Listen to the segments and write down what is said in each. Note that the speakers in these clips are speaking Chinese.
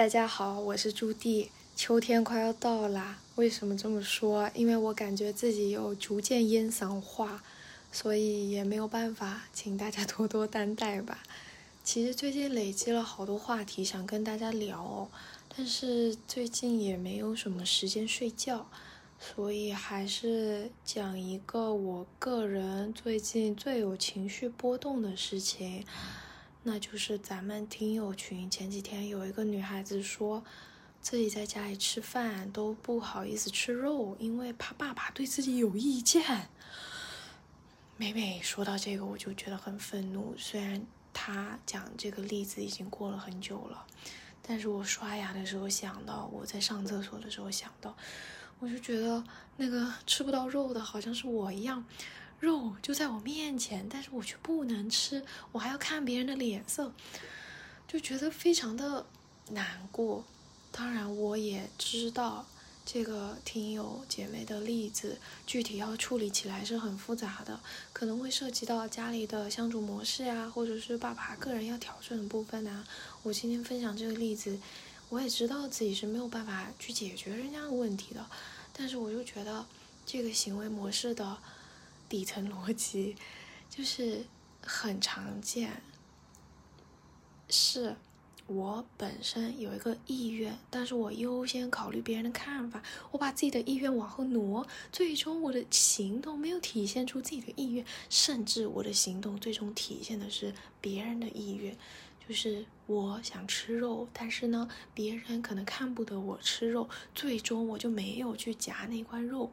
大家好，我是朱棣。秋天快要到啦，为什么这么说？因为我感觉自己有逐渐烟嗓化，所以也没有办法，请大家多多担待吧。其实最近累积了好多话题想跟大家聊，但是最近也没有什么时间睡觉，所以还是讲一个我个人最近最有情绪波动的事情。那就是咱们听友群前几天有一个女孩子说，自己在家里吃饭都不好意思吃肉，因为怕爸爸对自己有意见。每每说到这个，我就觉得很愤怒。虽然她讲这个例子已经过了很久了，但是我刷牙的时候想到，我在上厕所的时候想到，我就觉得那个吃不到肉的好像是我一样。肉就在我面前，但是我却不能吃，我还要看别人的脸色，就觉得非常的难过。当然，我也知道这个听友姐妹的例子，具体要处理起来是很复杂的，可能会涉及到家里的相处模式呀，或者是爸爸个人要调整的部分啊。我今天分享这个例子，我也知道自己是没有办法去解决人家的问题的，但是我就觉得这个行为模式的。底层逻辑就是很常见，是我本身有一个意愿，但是我优先考虑别人的看法，我把自己的意愿往后挪，最终我的行动没有体现出自己的意愿，甚至我的行动最终体现的是别人的意愿，就是我想吃肉，但是呢，别人可能看不得我吃肉，最终我就没有去夹那块肉。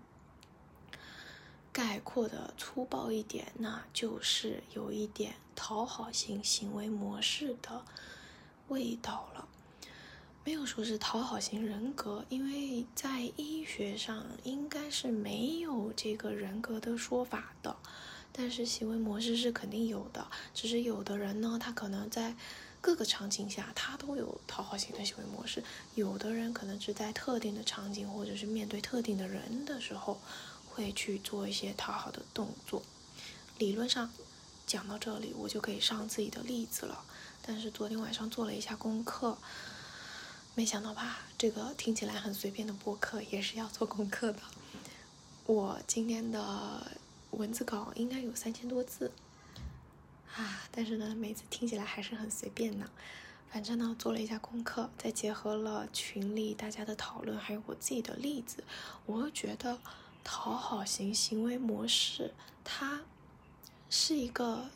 概括的粗暴一点，那就是有一点讨好型行为模式的味道了。没有说是讨好型人格，因为在医学上应该是没有这个人格的说法的。但是行为模式是肯定有的，只是有的人呢，他可能在各个场景下他都有讨好型的行为模式，有的人可能只在特定的场景或者是面对特定的人的时候。会去做一些讨好的动作。理论上讲到这里，我就可以上自己的例子了。但是昨天晚上做了一下功课，没想到吧？这个听起来很随便的播客也是要做功课的。我今天的文字稿应该有三千多字啊，但是呢，每次听起来还是很随便呢。反正呢，做了一下功课，再结合了群里大家的讨论，还有我自己的例子，我觉得。讨好型行为模式，它是一个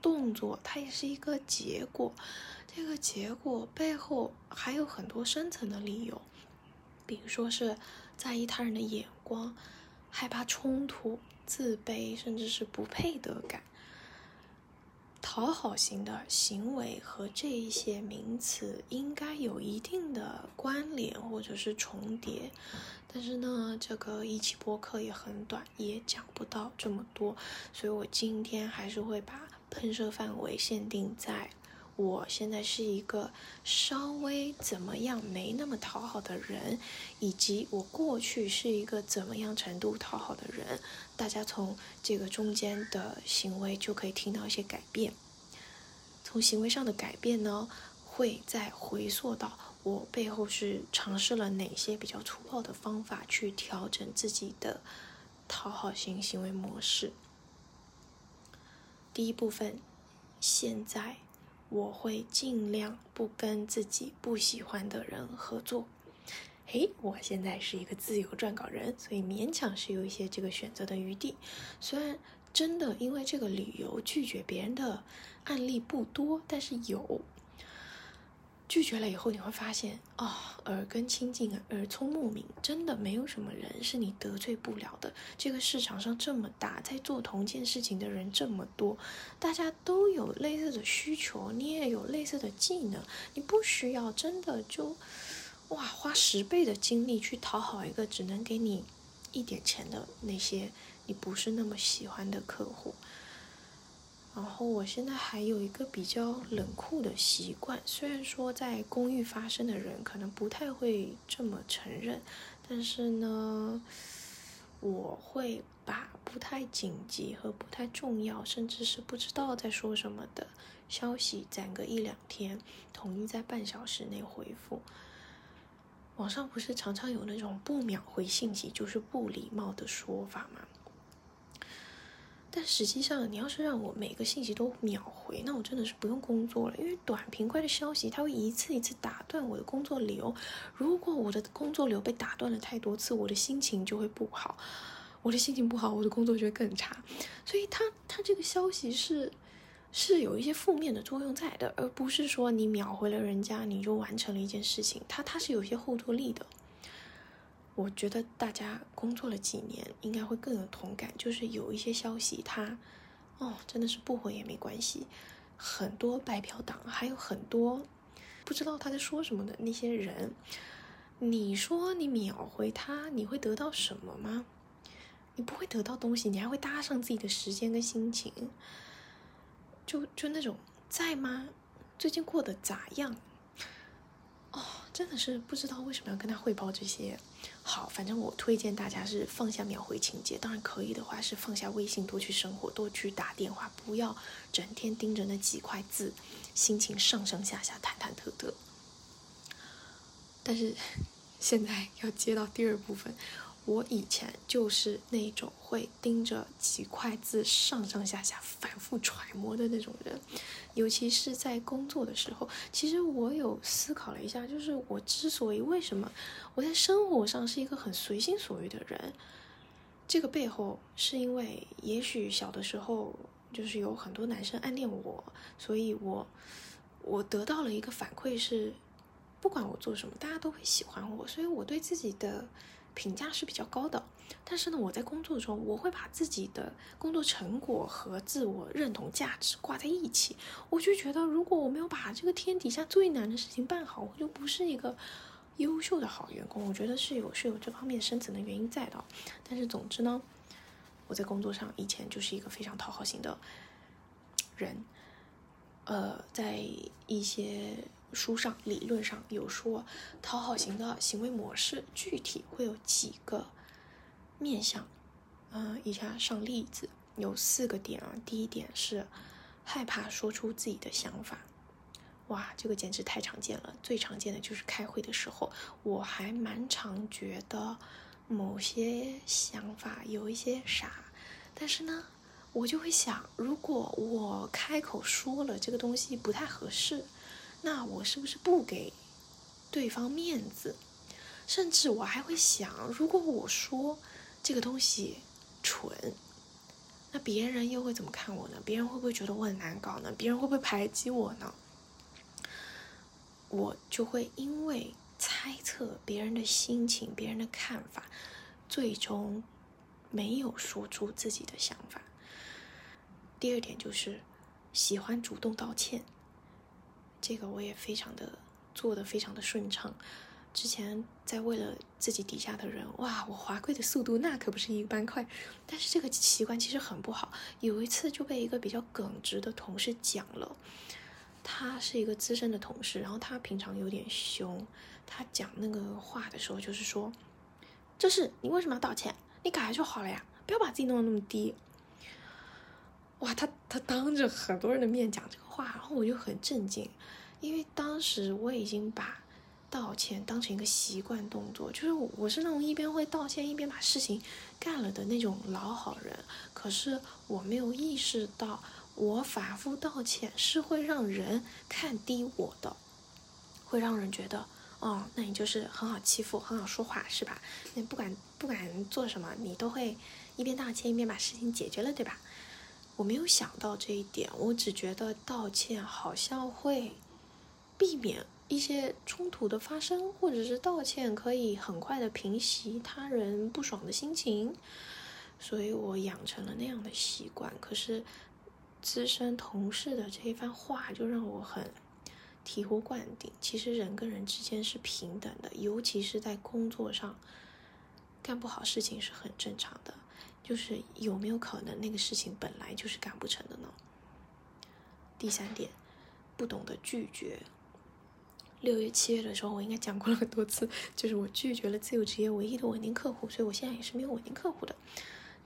动作，它也是一个结果。这个结果背后还有很多深层的理由，比如说是在意他人的眼光，害怕冲突，自卑，甚至是不配得感。讨好型的行为和这一些名词应该有一定的关联或者是重叠，但是呢，这个一期播客也很短，也讲不到这么多，所以我今天还是会把喷射范围限定在我现在是一个稍微怎么样没那么讨好的人，以及我过去是一个怎么样程度讨好的人。大家从这个中间的行为就可以听到一些改变。从行为上的改变呢，会再回溯到我背后是尝试了哪些比较粗暴的方法去调整自己的讨好型行为模式。第一部分，现在我会尽量不跟自己不喜欢的人合作。嘿，我现在是一个自由撰稿人，所以勉强是有一些这个选择的余地。虽然真的因为这个理由拒绝别人的案例不多，但是有。拒绝了以后，你会发现啊，耳根清净，耳聪目明，真的没有什么人是你得罪不了的。这个市场上这么大，在做同件事情的人这么多，大家都有类似的需求，你也有类似的技能，你不需要真的就。哇，花十倍的精力去讨好一个只能给你一点钱的那些你不是那么喜欢的客户。然后我现在还有一个比较冷酷的习惯，虽然说在公寓发生的人可能不太会这么承认，但是呢，我会把不太紧急和不太重要，甚至是不知道在说什么的消息攒个一两天，统一在半小时内回复。网上不是常常有那种不秒回信息就是不礼貌的说法吗？但实际上，你要是让我每个信息都秒回，那我真的是不用工作了。因为短平快的消息，它会一次一次打断我的工作流。如果我的工作流被打断了太多次，我的心情就会不好。我的心情不好，我的工作就会更差。所以，它它这个消息是是有一些负面的作用在的，而不是说你秒回了人家，你就完成了一件事情。它它是有一些后坐力的。我觉得大家工作了几年，应该会更有同感。就是有一些消息，它，哦，真的是不回也没关系。很多白嫖党，还有很多不知道他在说什么的那些人，你说你秒回他，你会得到什么吗？你不会得到东西，你还会搭上自己的时间跟心情。就就那种在吗？最近过得咋样？哦，真的是不知道为什么要跟他汇报这些。好，反正我推荐大家是放下秒回情节，当然可以的话是放下微信，多去生活，多去打电话，不要整天盯着那几块字，心情上上下下忐忐忑忑。但是 现在要接到第二部分。我以前就是那种会盯着几块字上上下下反复揣摩的那种人，尤其是在工作的时候。其实我有思考了一下，就是我之所以为什么我在生活上是一个很随心所欲的人，这个背后是因为也许小的时候就是有很多男生暗恋我，所以我我得到了一个反馈是，不管我做什么，大家都会喜欢我，所以我对自己的。评价是比较高的，但是呢，我在工作中，我会把自己的工作成果和自我认同价值挂在一起。我就觉得，如果我没有把这个天底下最难的事情办好，我就不是一个优秀的好员工。我觉得是有是有这方面深层的原因在的。但是总之呢，我在工作上以前就是一个非常讨好型的人，呃，在一些。书上理论上有说，讨好型的行为模式具体会有几个面向，嗯，以下上例子，有四个点啊。第一点是害怕说出自己的想法，哇，这个简直太常见了。最常见的就是开会的时候，我还蛮常觉得某些想法有一些傻，但是呢，我就会想，如果我开口说了这个东西不太合适。那我是不是不给对方面子？甚至我还会想，如果我说这个东西蠢，那别人又会怎么看我呢？别人会不会觉得我很难搞呢？别人会不会排挤我呢？我就会因为猜测别人的心情、别人的看法，最终没有说出自己的想法。第二点就是喜欢主动道歉。这个我也非常的做的非常的顺畅，之前在为了自己底下的人，哇，我滑跪的速度那可不是一般快，但是这个习惯其实很不好。有一次就被一个比较耿直的同事讲了，他是一个资深的同事，然后他平常有点凶，他讲那个话的时候就是说，就是你为什么要道歉？你改就好了呀，不要把自己弄得那么低。哇，他他当着很多人的面讲这个话，然后我就很震惊，因为当时我已经把道歉当成一个习惯动作，就是我是那种一边会道歉一边把事情干了的那种老好人。可是我没有意识到，我反复道歉是会让人看低我的，会让人觉得，哦，那你就是很好欺负，很好说话，是吧？你不管不管做什么，你都会一边道歉一边把事情解决了，对吧？我没有想到这一点，我只觉得道歉好像会避免一些冲突的发生，或者是道歉可以很快的平息他人不爽的心情，所以我养成了那样的习惯。可是资深同事的这一番话就让我很醍醐灌顶。其实人跟人之间是平等的，尤其是在工作上干不好事情是很正常的。就是有没有可能那个事情本来就是干不成的呢？第三点，不懂得拒绝。六月、七月的时候，我应该讲过了很多次，就是我拒绝了自由职业唯一的稳定客户，所以我现在也是没有稳定客户的。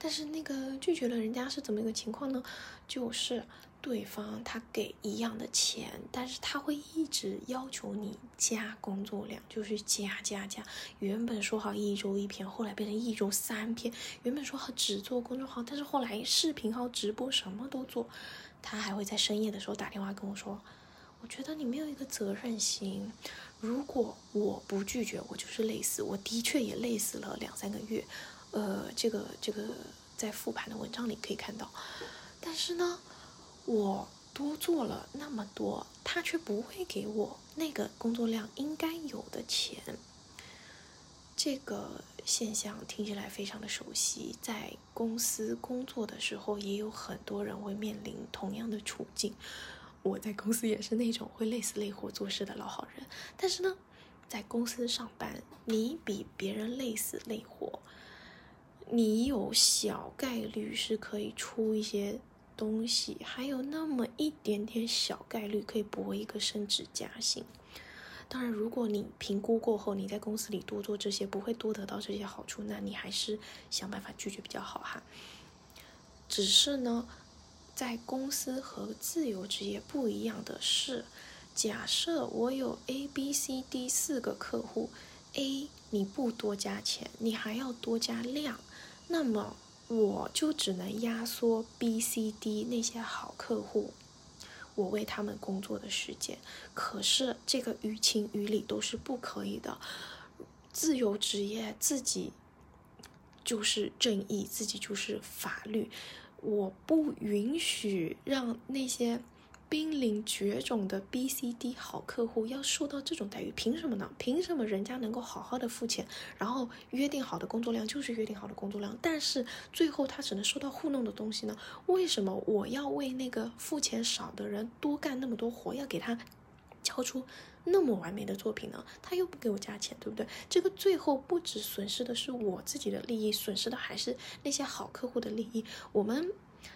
但是那个拒绝了人家是怎么一个情况呢？就是对方他给一样的钱，但是他会一直要求你加工作量，就是加加加。原本说好一周一篇，后来变成一周三篇。原本说好只做公众号，但是后来视频号、直播什么都做。他还会在深夜的时候打电话跟我说：“我觉得你没有一个责任心。如果我不拒绝，我就是累死。我的确也累死了两三个月。呃，这个这个在复盘的文章里可以看到。但是呢，我多做了那么多，他却不会给我那个工作量应该有的钱。这个。”现象听起来非常的熟悉，在公司工作的时候，也有很多人会面临同样的处境。我在公司也是那种会累死累活做事的老好人，但是呢，在公司上班，你比别人累死累活，你有小概率是可以出一些东西，还有那么一点点小概率可以博一个升职加薪。当然，如果你评估过后，你在公司里多做这些不会多得到这些好处，那你还是想办法拒绝比较好哈。只是呢，在公司和自由职业不一样的是，假设我有 A、B、C、D 四个客户，A 你不多加钱，你还要多加量，那么我就只能压缩 B、C、D 那些好客户。我为他们工作的时间，可是这个于情于理都是不可以的。自由职业自己就是正义，自己就是法律，我不允许让那些。濒临绝种的 B、C、D 好客户要受到这种待遇，凭什么呢？凭什么人家能够好好的付钱，然后约定好的工作量就是约定好的工作量，但是最后他只能收到糊弄的东西呢？为什么我要为那个付钱少的人多干那么多活，要给他交出那么完美的作品呢？他又不给我加钱，对不对？这个最后不止损失的是我自己的利益，损失的还是那些好客户的利益。我们。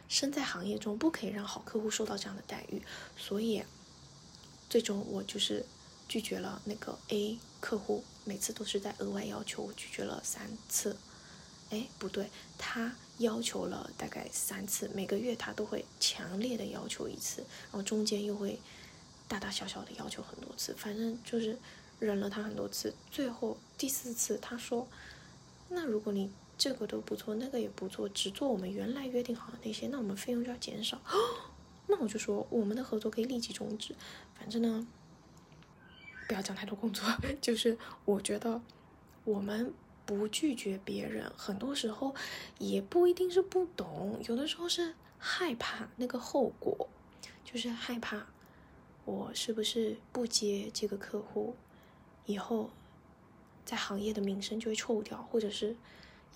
身在行业中，不可以让好客户受到这样的待遇，所以最终我就是拒绝了那个 A 客户，每次都是在额外要求，我拒绝了三次。哎，不对，他要求了大概三次，每个月他都会强烈的要求一次，然后中间又会大大小小的要求很多次，反正就是忍了他很多次，最后第四次他说：“那如果你……”这个都不做，那个也不做，只做我们原来约定好的那些，那我们费用就要减少。那我就说，我们的合作可以立即终止。反正呢，不要讲太多工作，就是我觉得我们不拒绝别人，很多时候也不一定是不懂，有的时候是害怕那个后果，就是害怕我是不是不接这个客户，以后在行业的名声就会臭掉，或者是。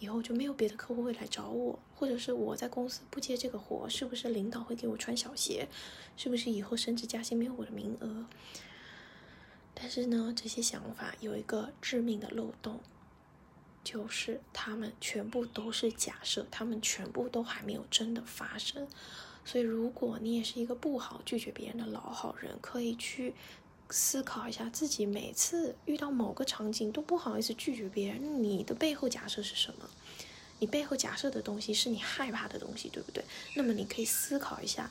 以后就没有别的客户会来找我，或者是我在公司不接这个活，是不是领导会给我穿小鞋？是不是以后升职加薪没有我的名额？但是呢，这些想法有一个致命的漏洞，就是他们全部都是假设，他们全部都还没有真的发生。所以，如果你也是一个不好拒绝别人的老好人，可以去。思考一下，自己每次遇到某个场景都不好意思拒绝别人，你的背后假设是什么？你背后假设的东西是你害怕的东西，对不对？那么你可以思考一下，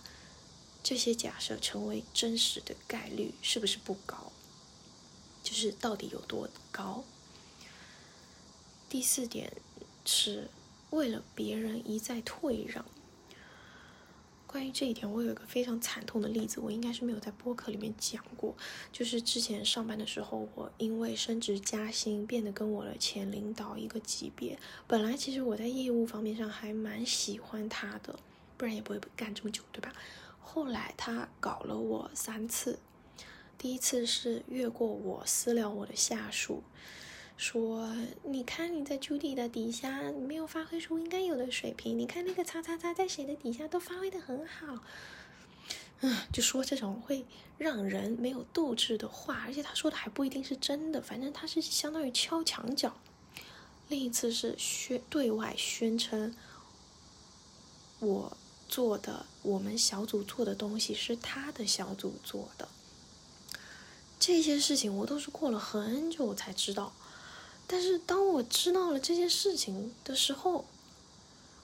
这些假设成为真实的概率是不是不高？就是到底有多高？第四点是为了别人一再退让。关于这一点，我有一个非常惨痛的例子，我应该是没有在播客里面讲过。就是之前上班的时候，我因为升职加薪，变得跟我的前领导一个级别。本来其实我在业务方面上还蛮喜欢他的，不然也不会干这么久，对吧？后来他搞了我三次，第一次是越过我私聊我的下属。说，你看你在 Judy 的底下没有发挥出应该有的水平。你看那个叉叉叉在谁的底下都发挥的很好，嗯，就说这种会让人没有斗志的话，而且他说的还不一定是真的，反正他是相当于敲墙角。另一次是宣对外宣称，我做的我们小组做的东西是他的小组做的，这些事情我都是过了很久才知道。但是当我知道了这件事情的时候，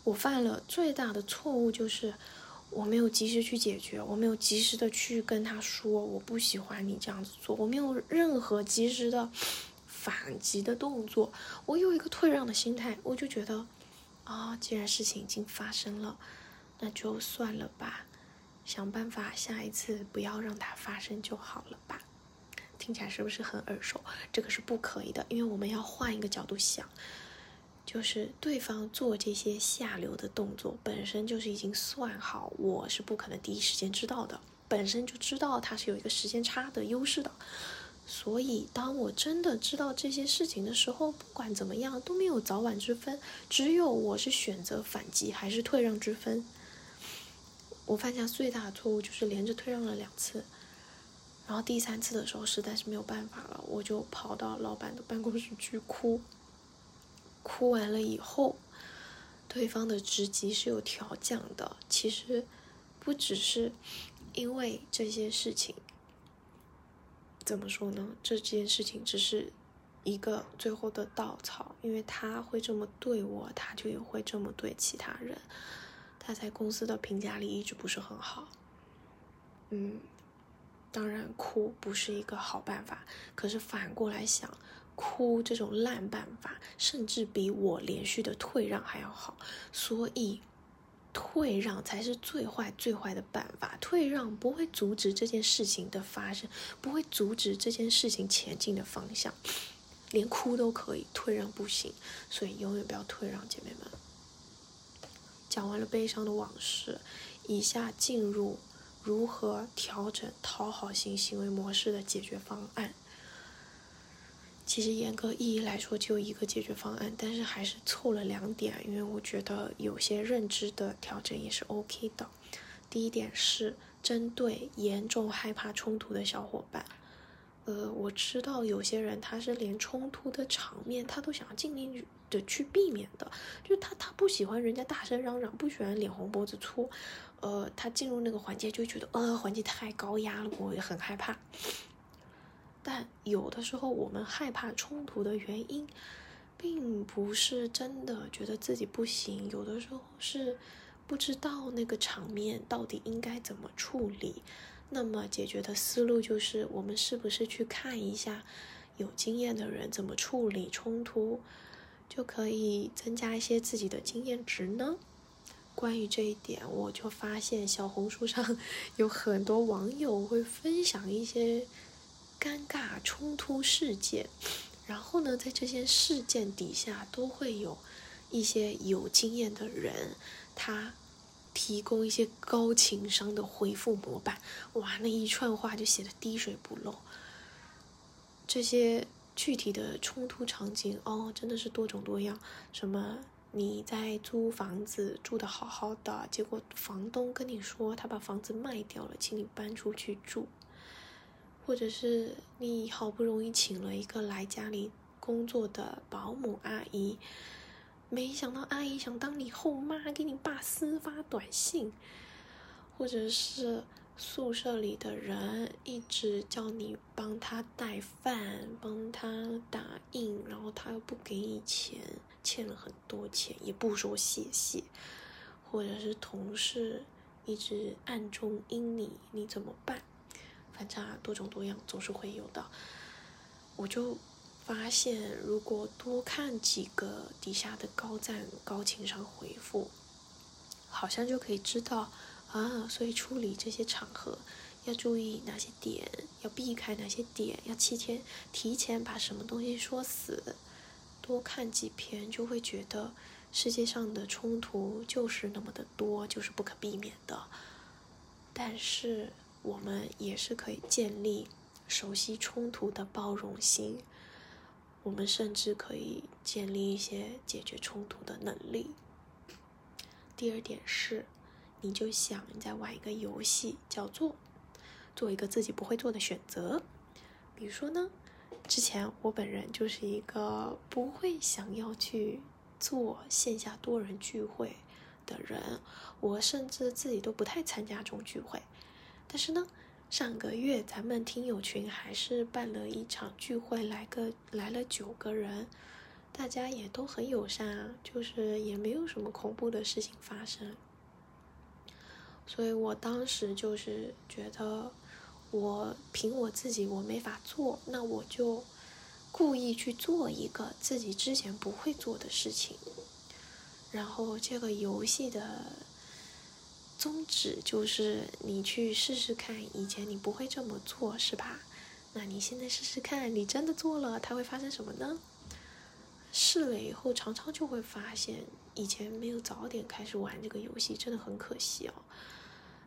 我犯了最大的错误就是我没有及时去解决，我没有及时的去跟他说我不喜欢你这样子做，我没有任何及时的反击的动作，我有一个退让的心态，我就觉得啊，既然事情已经发生了，那就算了吧，想办法下一次不要让它发生就好了吧。听起来是不是很耳熟？这个是不可以的，因为我们要换一个角度想。就是对方做这些下流的动作，本身就是已经算好，我是不可能第一时间知道的，本身就知道他是有一个时间差的优势的。所以，当我真的知道这些事情的时候，不管怎么样都没有早晚之分，只有我是选择反击还是退让之分。我犯下最大的错误就是连着退让了两次，然后第三次的时候实在是没有办法了，我就跑到老板的办公室去哭。哭完了以后，对方的职级是有调降的。其实不只是因为这些事情，怎么说呢？这件事情只是一个最后的稻草。因为他会这么对我，他就也会这么对其他人。他在公司的评价里一直不是很好。嗯，当然哭不是一个好办法。可是反过来想。哭这种烂办法，甚至比我连续的退让还要好，所以退让才是最坏最坏的办法。退让不会阻止这件事情的发生，不会阻止这件事情前进的方向，连哭都可以，退让不行。所以永远不要退让，姐妹们。讲完了悲伤的往事，以下进入如何调整讨好型行为模式的解决方案。其实严格意义来说，就一个解决方案，但是还是凑了两点，因为我觉得有些认知的调整也是 OK 的。第一点是针对严重害怕冲突的小伙伴，呃，我知道有些人他是连冲突的场面他都想要尽力的去避免的，就他他不喜欢人家大声嚷嚷，不喜欢脸红脖子粗，呃，他进入那个环节就觉得呃环境太高压了，我也很害怕。但有的时候，我们害怕冲突的原因，并不是真的觉得自己不行，有的时候是不知道那个场面到底应该怎么处理。那么解决的思路就是，我们是不是去看一下有经验的人怎么处理冲突，就可以增加一些自己的经验值呢？关于这一点，我就发现小红书上 有很多网友会分享一些。尴尬冲突事件，然后呢，在这些事件底下都会有一些有经验的人，他提供一些高情商的回复模板。哇，那一串话就写的滴水不漏。这些具体的冲突场景哦，真的是多种多样。什么你在租房子住的好好的，结果房东跟你说他把房子卖掉了，请你搬出去住。或者是你好不容易请了一个来家里工作的保姆阿姨，没想到阿姨想当你后妈，给你爸私发短信；或者是宿舍里的人一直叫你帮他带饭、帮他打印，然后他又不给你钱，欠了很多钱也不说谢谢；或者是同事一直暗中阴你，你怎么办？反正多种多样，总是会有的。我就发现，如果多看几个底下的高赞、高情商回复，好像就可以知道啊。所以处理这些场合要注意哪些点，要避开哪些点，要提前提前把什么东西说死。多看几篇，就会觉得世界上的冲突就是那么的多，就是不可避免的。但是。我们也是可以建立熟悉冲突的包容心，我们甚至可以建立一些解决冲突的能力。第二点是，你就想你在玩一个游戏，叫做做一个自己不会做的选择。比如说呢，之前我本人就是一个不会想要去做线下多人聚会的人，我甚至自己都不太参加这种聚会。但是呢，上个月咱们听友群还是办了一场聚会，来个来了九个人。大家也都很友善啊，就是也没有什么恐怖的事情发生。所以我当时就是觉得，我凭我自己我没法做，那我就故意去做一个自己之前不会做的事情。然后这个游戏的宗旨就是你去试试看，以前你不会这么做是吧？那你现在试试看，你真的做了，它会发生什么呢？试了以后，常常就会发现，以前没有早点开始玩这个游戏，真的很可惜哦。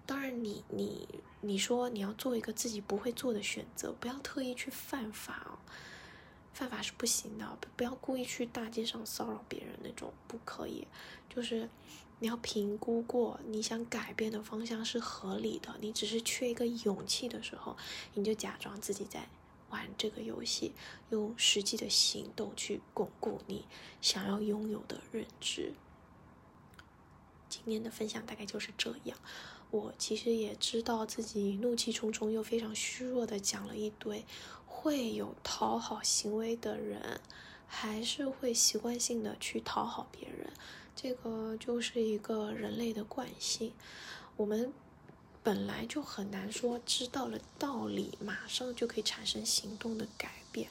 当然，你你你说你要做一个自己不会做的选择，不要特意去犯法哦，犯法是不行的，不要故意去大街上骚扰别人那种，不可以。就是你要评估过，你想改变的方向是合理的，你只是缺一个勇气的时候，你就假装自己在玩这个游戏，用实际的行动去巩固你想要拥有的认知。今天的分享大概就是这样。我其实也知道自己怒气冲冲又非常虚弱的讲了一堆，会有讨好行为的人，还是会习惯性的去讨好别人，这个就是一个人类的惯性。我们本来就很难说知道了道理，马上就可以产生行动的改变，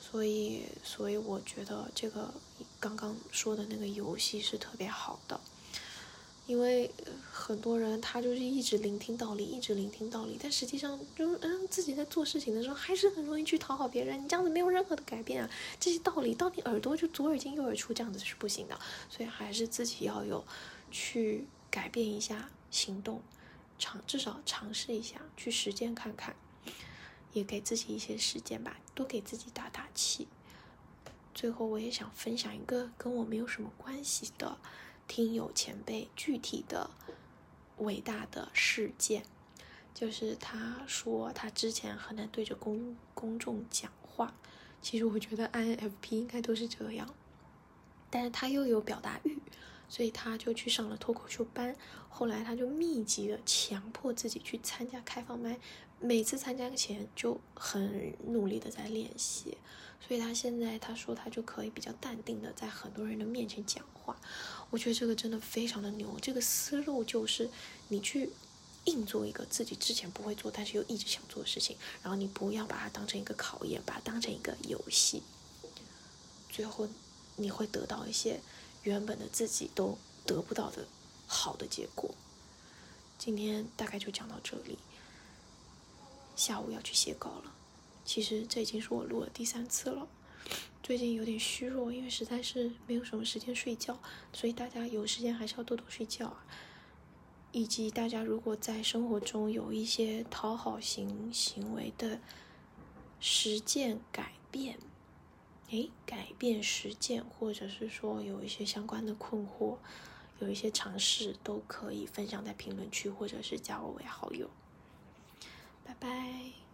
所以，所以我觉得这个刚刚说的那个游戏是特别好的。因为很多人他就是一直聆听道理，一直聆听道理，但实际上就嗯自己在做事情的时候还是很容易去讨好别人，你这样子没有任何的改变啊！这些道理到你耳朵就左耳进右耳出，这样子是不行的，所以还是自己要有去改变一下行动，尝至少尝试一下去实践看看，也给自己一些时间吧，多给自己打打气。最后我也想分享一个跟我没有什么关系的。听友前辈具体的伟大的事件，就是他说他之前很难对着公公众讲话。其实我觉得 INFP 应该都是这样，但是他又有表达欲，所以他就去上了脱口秀班。后来他就密集的强迫自己去参加开放麦，每次参加前就很努力的在练习。所以他现在他说他就可以比较淡定的在很多人的面前讲话。我觉得这个真的非常的牛，这个思路就是你去硬做一个自己之前不会做，但是又一直想做的事情，然后你不要把它当成一个考验，把它当成一个游戏，最后你会得到一些原本的自己都得不到的好的结果。今天大概就讲到这里，下午要去写稿了，其实这已经是我录了第三次了。最近有点虚弱，因为实在是没有什么时间睡觉，所以大家有时间还是要多多睡觉啊。以及大家如果在生活中有一些讨好型行为的实践改变，诶，改变实践，或者是说有一些相关的困惑，有一些尝试，都可以分享在评论区，或者是加我为好友。拜拜。